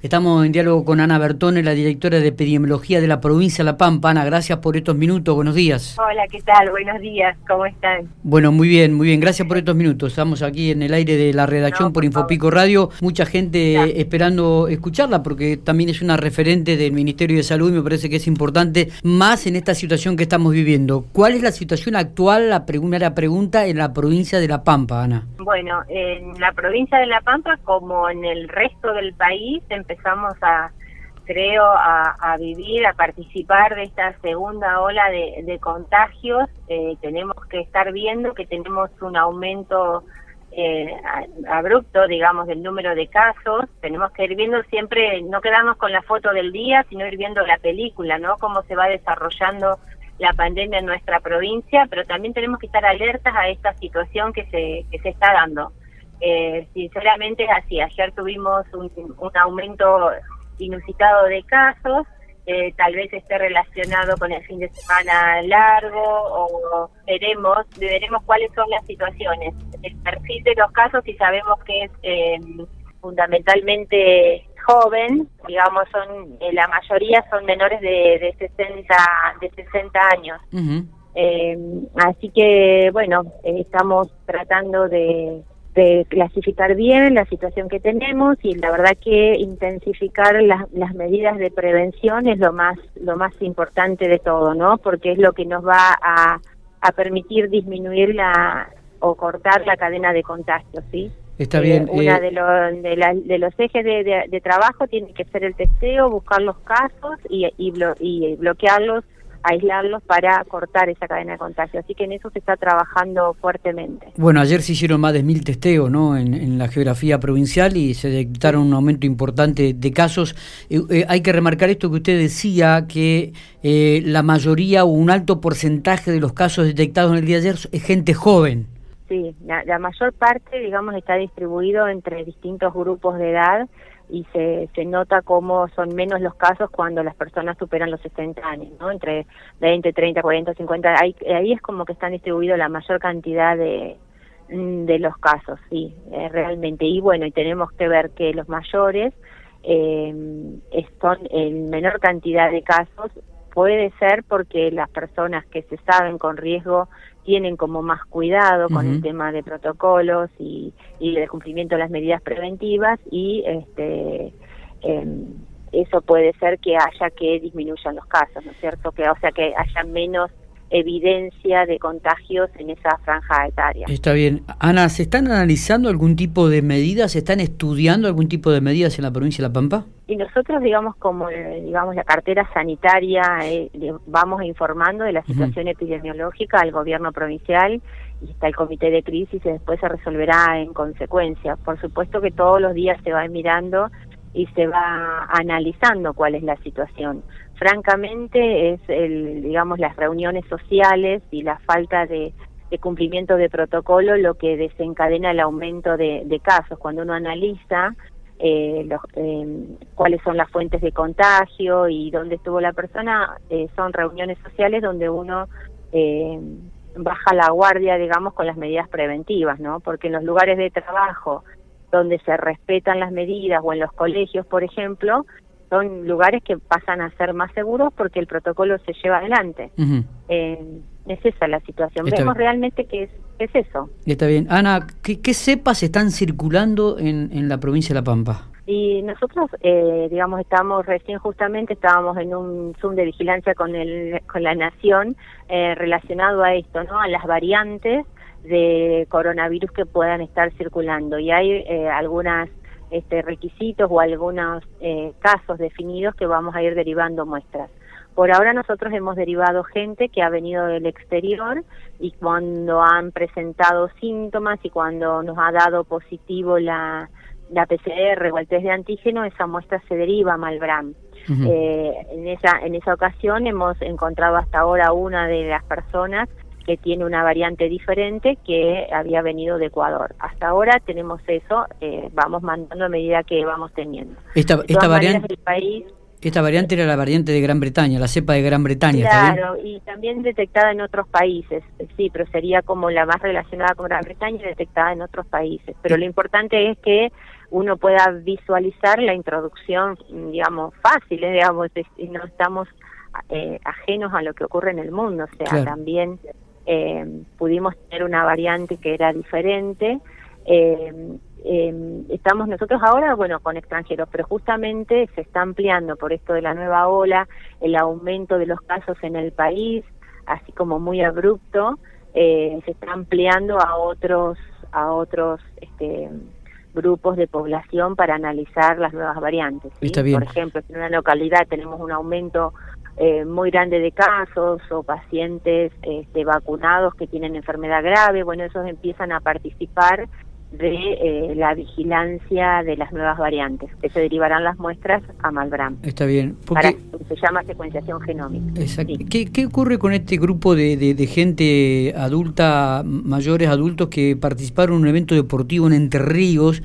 Estamos en diálogo con Ana Bertone, la directora de epidemiología de la provincia de La Pampa. Ana, gracias por estos minutos. Buenos días. Hola, ¿qué tal? Buenos días. ¿Cómo están? Bueno, muy bien, muy bien. Gracias por estos minutos. Estamos aquí en el aire de la redacción por, Infopico Radio. Mucha gente esperando escucharla porque también es una referente del Ministerio de Salud y me parece que es importante más en esta situación que estamos viviendo. ¿Cuál es la situación actual, la primera pregunta, en la provincia de La Pampa, Ana? Bueno, en la provincia de La Pampa, como en el resto del país, empezamos a, creo, a, vivir, a participar de esta segunda ola de, contagios. Eh, tenemos que estar viendo que tenemos un aumento eh, abrupto, digamos, del número de casos. Tenemos que ir viendo siempre, no quedarnos con la foto del día, sino ir viendo la película, ¿no? Cómo se va desarrollando la pandemia en nuestra provincia, pero también tenemos que estar alertas a esta situación que se, que se está dando. Eh, sinceramente es así, ayer tuvimos un, aumento inusitado de casos, eh, tal vez esté relacionado con el fin de semana largo o veremos, veremos cuáles son las situaciones. El perfil de los casos, si sabemos que es eh, fundamentalmente joven, digamos, son eh, la mayoría son menores de, de 60 de 60 años. así que bueno, estamos tratando de de clasificar bien la situación que tenemos y la verdad que intensificar las, las medidas de prevención es lo más lo más importante de todo, ¿no? Porque es lo que nos va a, a permitir disminuir la o cortar la cadena de contagios, ¿sí? Está bien. Eh, una eh, de, de, de, los ejes de, de, trabajo tiene que ser el testeo, buscar los casos y, y, y bloquearlos aislarlos para cortar esa cadena de contagio. Así que en eso se está trabajando fuertemente. Bueno, ayer se hicieron más de mil testeos ¿no? en, la geografía provincial y se detectaron un aumento importante de casos. Eh, eh, hay que remarcar esto que usted decía, que eh, la mayoría o un alto porcentaje de los casos detectados en el día de ayer es gente joven. Sí, la mayor parte, digamos, está distribuido entre distintos grupos de edad y se, se nota cómo son menos los casos cuando las personas superan los 60 años, ¿no? Entre 20, 30, 40, 50, ahí, ahí es como que están distribuidos la mayor cantidad de, mm, de los casos, sí, eh, realmente. Y bueno, y tenemos que ver que los mayores eh, son en menor cantidad de casos, puede ser porque las personas que se saben con riesgo tienen como más cuidado con el tema de protocolos y, y el cumplimiento de las medidas preventivas y este em, eso puede ser que haya que disminuyan los casos, ¿no es cierto? Que o sea que haya menos evidencia de contagios en esa franja etaria. Está bien. Ana, ¿se están analizando algún tipo de medidas? ¿Se están estudiando algún tipo de medidas en la provincia de La Pampa? Y nosotros, digamos, como eh, digamos la cartera sanitaria, eh, vamos informando de la situación epidemiológica al gobierno provincial y está el comité de crisis y después se resolverá en consecuencia. Por supuesto que todos los días se va mirando y se va analizando cuál es la situación francamente es el digamos las reuniones sociales y la falta de, cumplimiento de protocolo lo que desencadena el aumento de, casos. Cuando uno analiza eh, los, eh, cuáles son las fuentes de contagio y dónde estuvo la persona eh, son reuniones sociales donde uno baja la guardia digamos con las medidas preventivas no porque en los lugares de trabajo donde se respetan las medidas o en los colegios por ejemplo son lugares que pasan a ser más seguros porque el protocolo se lleva adelante. Eh, es esa la situación. Vemos realmente que es, es eso. Está bien. Ana, ¿qué, qué cepas están circulando en, en la provincia de La Pampa? Y nosotros, eh, digamos, estamos recién justamente, estábamos en un Zoom de vigilancia con, el, con la Nación eh, relacionado a esto, ¿no? A las variantes de coronavirus que puedan estar circulando. Y hay eh, algunas este, requisitos o algunos eh, casos definidos que vamos a ir derivando muestras. Por ahora nosotros hemos derivado gente que ha venido del exterior y cuando han presentado síntomas y cuando nos ha dado positivo la, la PCR o el test de antígeno, esa muestra se deriva a Malbram. eh, en, esa, en esa ocasión hemos encontrado hasta ahora una de las personas que tiene una variante diferente que había venido de Ecuador. Hasta ahora tenemos eso, eh, vamos mandando a medida que vamos teniendo. Esta, esta variante... país, esta variante era la variante de Gran Bretaña, la cepa de Gran Bretaña. Claro, y también detectada en otros países, sí, pero sería como la más relacionada con Gran Bretaña y detectada en otros países. Pero lo importante es que uno pueda visualizar la introducción, digamos, fácil, ¿eh? digamos, y no estamos eh, ajenos a lo que ocurre en el mundo, o sea, también eh, pudimos tener una variante que era diferente. Eh, estamos nosotros ahora, bueno, con extranjeros, pero justamente se está ampliando por esto de la nueva ola, el aumento de los casos en el país, así como muy abrupto, se está ampliando a otros a otros este, grupos de población para analizar las nuevas variantes. Por ejemplo, en una localidad tenemos un aumento eh, muy grande de casos o pacientes este, vacunados que tienen enfermedad grave, bueno, esos empiezan a participar de eh, la vigilancia de las nuevas variantes, que se derivarán las muestras a Malbram. Está bien. Porque... se llama secuenciación genómica. Exacto. ¿Qué, ocurre con este grupo de, de, gente adulta, mayores adultos que participaron en un evento deportivo en Entre Ríos?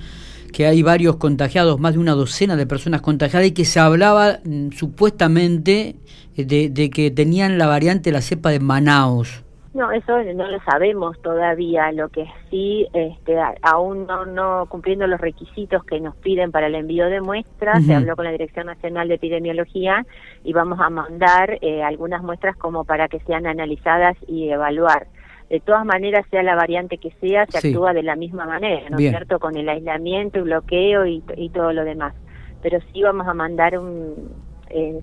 Que hay varios contagiados, más de una docena de personas contagiadas y que se hablaba mm, supuestamente de, de, que tenían la variante la cepa de Manaus. No, eso no lo sabemos todavía. Lo que sí, este, aún no, no cumpliendo los requisitos que nos piden para el envío de muestras, se habló con la Dirección Nacional de Epidemiología y vamos a mandar eh, algunas muestras como para que sean analizadas y evaluar. De todas maneras, sea la variante que sea, se actúa de la misma manera, ¿no es cierto? Con el aislamiento, el bloqueo y, y, todo lo demás. Pero sí vamos a mandar un, eh,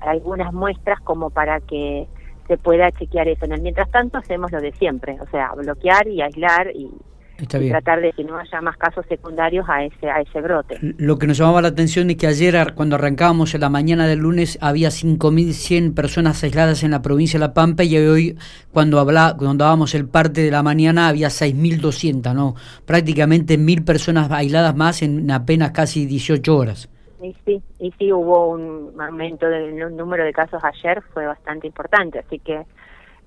algunas muestras como para que se pueda chequear eso. En el mientras tanto hacemos lo de siempre, o sea, bloquear y aislar y, tratar de que no haya más casos secundarios a ese a ese brote. Lo que nos llamaba la atención es que ayer cuando arrancábamos en la mañana del lunes había 5.100 personas aisladas en la provincia de La Pampa y hoy cuando habla, cuando dábamos el parte de la mañana había 6.200, ¿no? Prácticamente 1.000 personas aisladas más en apenas casi 18 horas. Y sí, y sí hubo un aumento del número de casos ayer, fue bastante importante, así que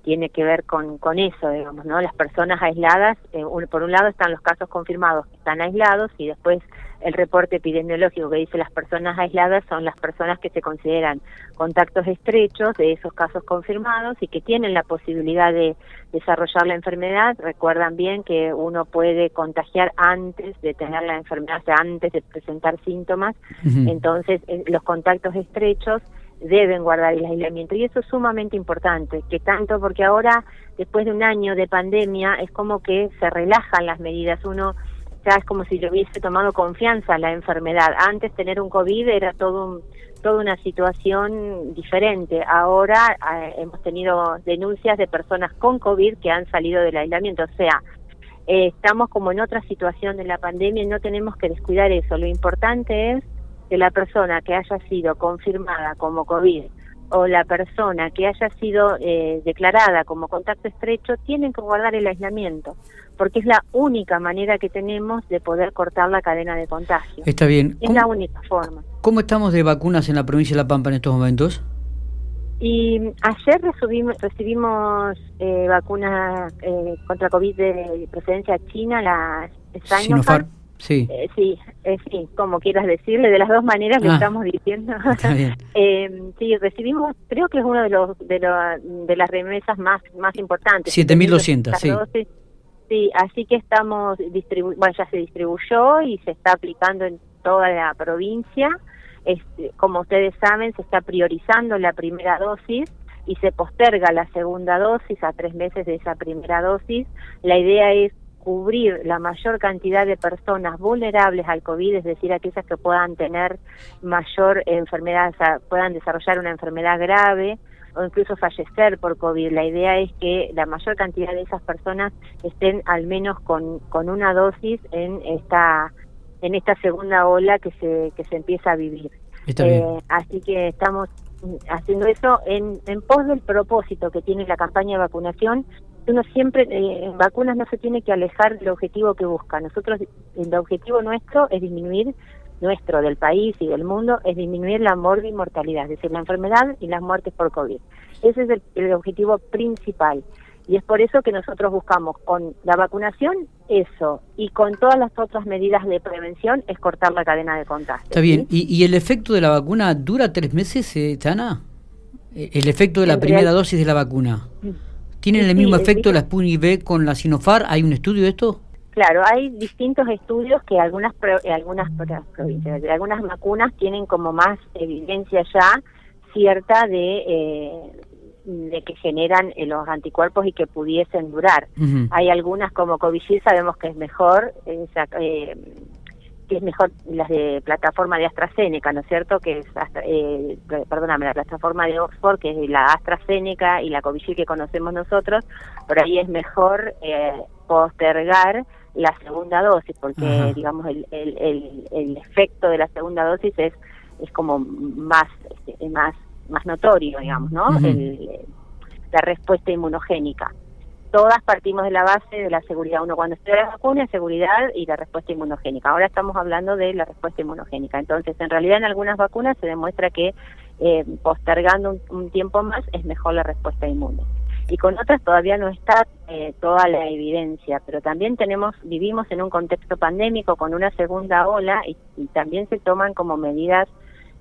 tiene que ver con, con eso, digamos, ¿no? Las personas aisladas, eh, por un lado están los casos confirmados que están aislados y después el reporte epidemiológico que dice las personas aisladas son las personas que se consideran contactos estrechos de esos casos confirmados y que tienen la posibilidad de desarrollar la enfermedad. Recuerdan bien que uno puede contagiar antes de tener la enfermedad, o sea, antes de presentar síntomas. Entonces, eh, los contactos estrechos deben guardar el aislamiento y eso es sumamente importante, que tanto porque ahora, después de un año de pandemia, es como que se relajan las medidas. Uno ya es como si le hubiese tomado confianza a la enfermedad. Antes tener un COVID era todo toda una situación diferente. Ahora eh, hemos tenido denuncias de personas con COVID que han salido del aislamiento. O sea, eh, estamos como en otra situación de la pandemia y no tenemos que descuidar eso. Lo importante es que la persona que haya sido confirmada como COVID o la persona que haya sido eh, declarada como contacto estrecho tienen que guardar el aislamiento porque es la única manera que tenemos de poder cortar la cadena de contagio. Está bien. Es la única forma. ¿Cómo estamos de vacunas en la provincia de La Pampa en estos momentos? Y ayer recibimos, recibimos eh, vacunas eh, contra COVID de procedencia china, la Sinopharm. Sí. Eh, sí, eh, sí, como quieras decirle, de las dos maneras le ah. estamos diciendo. eh, sí, recibimos, creo que es uno de los de, de las remesas más más importantes. 7.200, sí. Sí, así que estamos, distribu bueno, ya se distribuyó y se está aplicando en toda la provincia. Este, como ustedes saben, se está priorizando la primera dosis y se posterga la segunda dosis a tres meses de esa primera dosis. La idea es cubrir la mayor cantidad de personas vulnerables al COVID, es decir, aquellas que puedan tener mayor enfermedad, o sea, puedan desarrollar una enfermedad grave o incluso fallecer por COVID. La idea es que la mayor cantidad de esas personas estén al menos con, con una dosis en esta en esta segunda ola que se que se empieza a vivir. Eh, así que estamos haciendo eso en, en pos del propósito que tiene la campaña de vacunación. Uno siempre eh, en vacunas no se tiene que alejar del objetivo que busca. Nosotros el objetivo nuestro es disminuir nuestro, del país y del mundo, es disminuir la mortalidad, es decir, la enfermedad y las muertes por COVID. Ese es el, objetivo principal. Y es por eso que nosotros buscamos con la vacunación eso y con todas las otras medidas de prevención es cortar la cadena de contagio. Está bien. ¿Y, el efecto de la vacuna dura tres meses, eh, Tana? Eh, ¿El efecto de la primera dosis de la vacuna? Mm. ¿Tienen el mismo efecto la Sputnik V con la Sinopharm? ¿Hay un estudio de esto? Claro, hay distintos estudios que algunas algunas provincias, algunas vacunas tienen como más evidencia ya cierta de eh, de que generan eh, los anticuerpos y que pudiesen durar. Hay algunas como Covishield sabemos que es mejor, eh, que es mejor las de plataforma de AstraZeneca, ¿no es cierto? Que es, eh, perdóname, la plataforma de Oxford, que es la AstraZeneca y la Covishield que conocemos nosotros, por ahí es mejor eh, postergar la segunda dosis, porque digamos el, el, el, efecto de la segunda dosis es es como más este, más más notorio, digamos, ¿no? la respuesta inmunogénica todas partimos de la base de la seguridad. Uno cuando estudia la vacuna seguridad y la respuesta inmunogénica. Ahora estamos hablando de la respuesta inmunogénica. Entonces, en realidad en algunas vacunas se demuestra que eh, postergando un, tiempo más es mejor la respuesta inmune. Y con otras todavía no está eh, toda la evidencia, pero también tenemos vivimos en un contexto pandémico con una segunda ola y, también se toman como medidas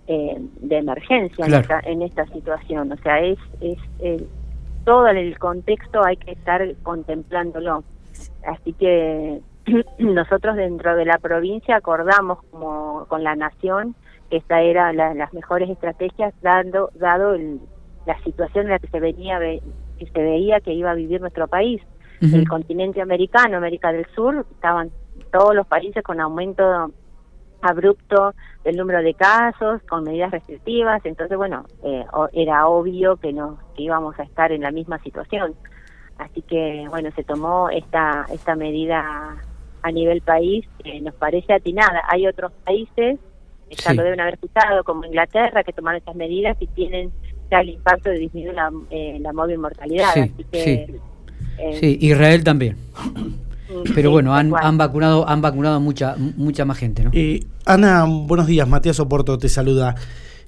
eh, de emergencia en, esta, en esta situación. O sea, es, es todo el contexto hay que estar contemplándolo. Así que nosotros dentro de la provincia acordamos como con la nación que esta era las mejores estrategias dando dado la situación en la que se venía que se veía que iba a vivir nuestro país. El continente americano, América del Sur, estaban todos los países con aumento abrupto del número de casos, con medidas restrictivas, entonces bueno, eh, era obvio que, no, que íbamos a estar en la misma situación. Así que bueno, se tomó esta, esta medida a nivel país, que nos parece atinada. Hay otros países, ya lo deben haber escuchado, como Inglaterra, que tomaron estas medidas y tienen ya el impacto de disminuir la, eh, la móvil mortalidad. Así que, eh, sí, Israel también. Pero bueno, han, han, vacunado han vacunado mucha mucha más gente, ¿no? Eh, Ana, buenos días. Matías Oporto te saluda.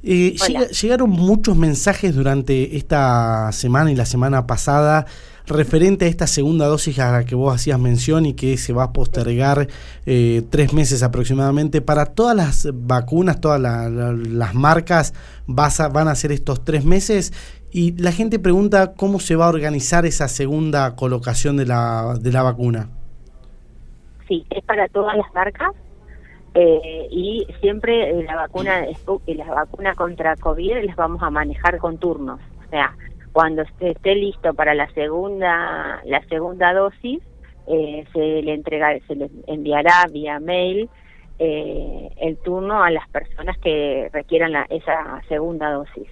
Eh, llegaron muchos mensajes durante esta semana y la semana pasada referente a esta segunda dosis a la que vos hacías mención y que se va a postergar eh, tres meses aproximadamente. Para todas las vacunas, todas las marcas vas van a hacer estos tres meses y la gente pregunta cómo se va a organizar esa segunda colocación de la, de la vacuna sí, es para todas las marcas eh, y siempre eh, la vacuna la vacuna contra COVID las vamos a manejar con turnos, o sea, cuando esté, listo para la segunda la segunda dosis eh, se le entrega se le enviará vía mail el turno a las personas que requieran la, esa segunda dosis.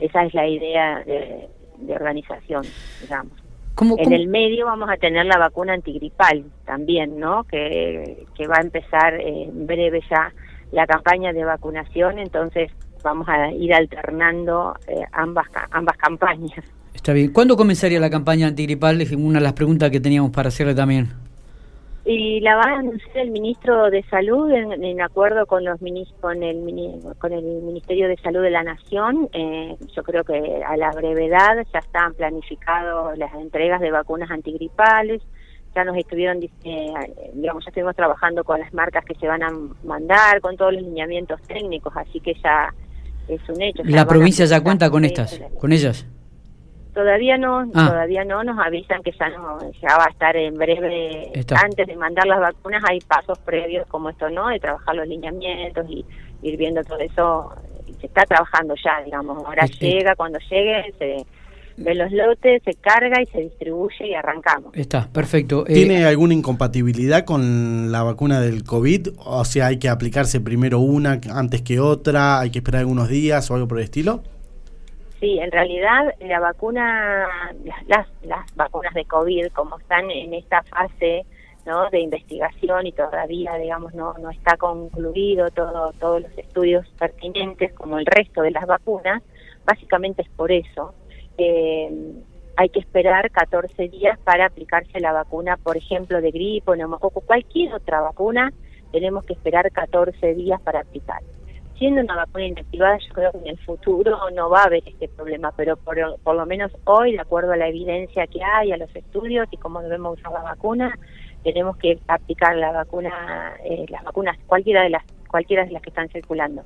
Esa es la idea de, de organización, digamos en el medio vamos a tener la vacuna antigripal también, ¿no? Que, que va a empezar en breve ya la campaña de vacunación, entonces vamos a ir alternando eh, ambas ambas campañas. Está bien. ¿Cuándo comenzaría la campaña antigripal? Es una de las preguntas que teníamos para hacerle también. Y la va a anunciar el ministro de Salud en, acuerdo con los con el con el Ministerio de Salud de la Nación. Eh, yo creo que a la brevedad ya están planificadas las entregas de vacunas antigripales. Ya nos estuvieron, eh, digamos, ya estuvimos trabajando con las marcas que se van a mandar, con todos los lineamientos técnicos, así que ya es un hecho. ¿La provincia ya cuenta con estas, con ellas? Todavía no, ah. todavía no, nos avisan que ya no, ya va a estar en breve, antes de mandar las vacunas hay pasos previos como esto, ¿no? De trabajar los lineamientos y ir viendo todo eso, se está trabajando ya, digamos, ahora llega, cuando llegue se ve los lotes, se carga y se distribuye y arrancamos. Está, perfecto. Eh, ¿Tiene alguna incompatibilidad con la vacuna del COVID? O sea, hay que aplicarse primero una antes que otra, hay que esperar algunos días o algo por el estilo. Sí, en realidad la vacuna, las, las vacunas de COVID, como están en esta fase ¿no? de investigación y todavía, digamos, no, no está concluido todo, todos los estudios pertinentes como el resto de las vacunas, básicamente es por eso. Eh, hay que esperar 14 días para aplicarse la vacuna, por ejemplo, de gripe, neumococo, cualquier otra vacuna, tenemos que esperar 14 días para aplicar siendo una vacuna inactivada, yo creo que en el futuro no va a haber este problema, pero por, por lo menos hoy, de acuerdo a la evidencia que hay, a los estudios y cómo debemos usar la vacuna, tenemos que aplicar la vacuna, eh, las vacunas, cualquiera de las, cualquiera de las que están circulando.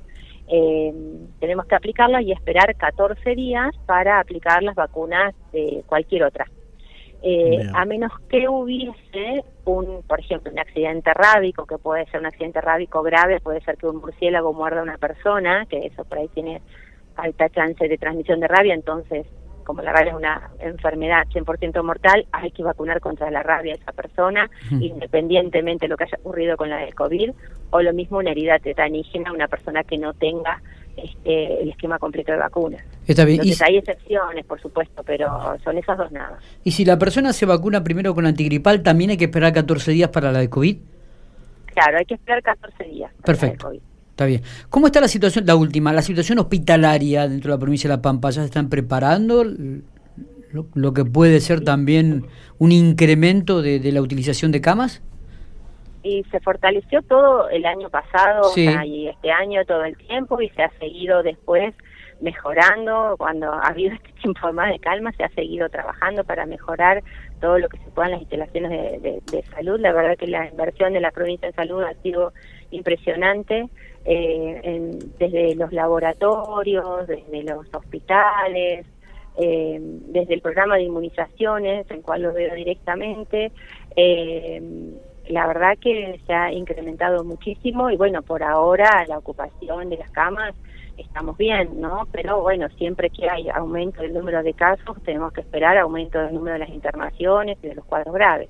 Eh, tenemos que aplicarlas y esperar 14 días para aplicar las vacunas de cualquier otra. Eh, a menos que hubiese un, por ejemplo, un accidente rábico, que puede ser un accidente rábico grave, puede ser que un murciélago muerda a una persona, que eso por ahí tiene alta chance de transmisión de rabia, entonces como la rabia es una enfermedad 100% mortal, hay que vacunar contra la rabia a esa persona, independientemente de lo que haya ocurrido con la del COVID, o lo mismo una herida tetanígena, una persona que no tenga este, el esquema completo de vacunas. Está bien. Entonces, hay excepciones, por supuesto, pero son esas dos nada. ¿Y si la persona se vacuna primero con antigripal, también hay que esperar 14 días para la de COVID? Claro, hay que esperar 14 días. Perfecto. Está bien. ¿Cómo está la situación, la última, la situación hospitalaria dentro de la provincia de La Pampa? ¿Ya se están preparando lo, que puede ser también un incremento de, la utilización de camas? Y se fortaleció todo el año pasado y este año todo el tiempo y se ha seguido después mejorando, cuando ha habido este tiempo más de calma, se ha seguido trabajando para mejorar todo lo que se puedan las instalaciones de, salud. La verdad que la inversión de la provincia de salud ha sido impresionante eh, desde los laboratorios, desde los hospitales, eh, desde el programa de inmunizaciones, en cual lo veo directamente. Eh, la verdad que se ha incrementado muchísimo y bueno, por ahora la ocupación de las camas estamos bien, ¿no? Pero bueno, siempre que hay aumento del número de casos, tenemos que esperar aumento del número de las internaciones y de los cuadros graves.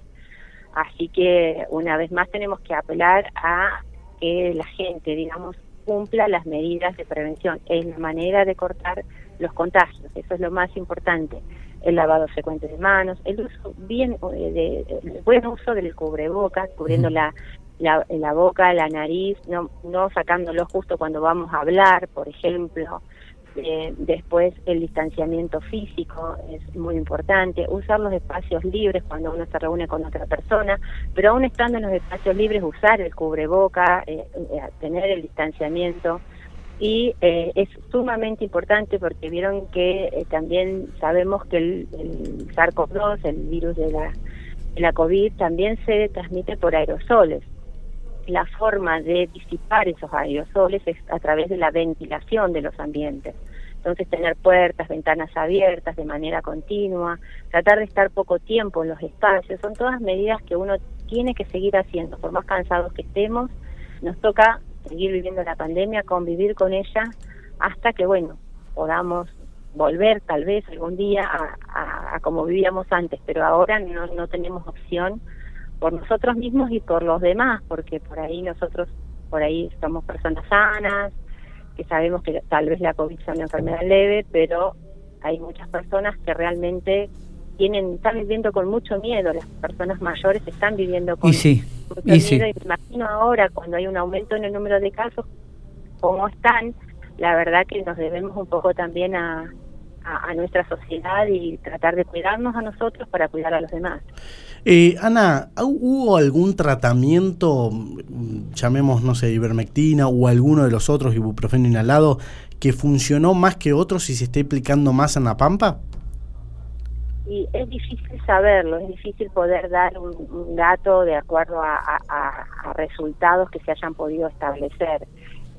Así que una vez más tenemos que apelar a que la gente, digamos, cumpla las medidas de prevención. Es la manera de cortar los contagios, eso es lo más importante. El lavado frecuente de manos, el uso bien, eh, de, el buen uso del cubrebocas, cubriendo la, la, la boca, la nariz, no, no sacándolo justo cuando vamos a hablar, por ejemplo, eh, después el distanciamiento físico es muy importante, usar los espacios libres cuando uno se reúne con otra persona, pero aún estando en los espacios libres usar el cubreboca, eh, eh, tener el distanciamiento y es sumamente importante porque vieron que también sabemos que el, el SARS-CoV-2, el virus de la, de la COVID, también se transmite por aerosoles la forma de disipar esos aerosoles es a través de la ventilación de los ambientes. Entonces tener puertas, ventanas abiertas de manera continua, tratar de estar poco tiempo en los espacios, son todas medidas que uno tiene que seguir haciendo, por más cansados que estemos, nos toca seguir viviendo la pandemia, convivir con ella hasta que, bueno, podamos volver tal vez algún día a, a como vivíamos antes, pero ahora no, no tenemos opción por nosotros mismos y por los demás, porque por ahí nosotros, por ahí somos personas sanas, que sabemos que tal vez la COVID es una enfermedad leve, pero hay muchas personas que realmente tienen están viviendo con mucho miedo, las personas mayores están viviendo con mucho miedo. Y imagino ahora, cuando hay un aumento en el número de casos, cómo están, la verdad que nos debemos un poco también a, a, nuestra sociedad y tratar de cuidarnos a nosotros para cuidar a los demás. Eh, Ana, ¿hubo algún tratamiento, llamemos, no sé, ivermectina o alguno de los otros, ibuprofeno inhalado, que funcionó más que otros y se está aplicando más en la pampa? Y es difícil saberlo, es difícil poder dar un, dato de acuerdo a, resultados que se hayan podido establecer.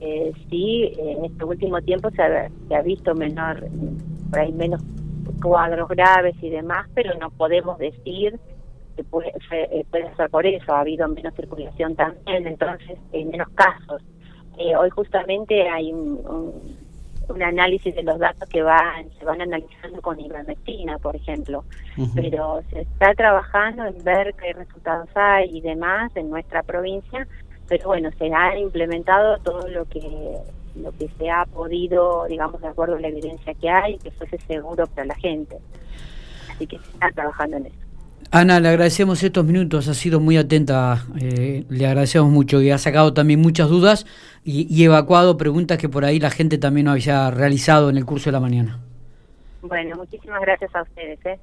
Eh, sí, en este último tiempo se ha visto menor por ahí menos cuadros graves y demás, pero no podemos decir que puede, eh, puede ser por eso, ha habido menos circulación también, entonces en menos casos. Eh, hoy justamente hay un, un, análisis de los datos que van se van analizando con ivermectina, por ejemplo, pero se está trabajando en ver qué resultados hay y demás en nuestra provincia, pero bueno, se ha implementado todo lo que lo que se ha podido, digamos, de acuerdo a la evidencia que hay, que fuese seguro para la gente. Así que se está trabajando en eso. Ana, le agradecemos estos minutos, ha sido muy atenta, eh, le agradecemos mucho y ha sacado también muchas dudas y, evacuado preguntas que por ahí la gente también no había realizado en el curso de la mañana. Bueno, muchísimas gracias a ustedes. ¿eh?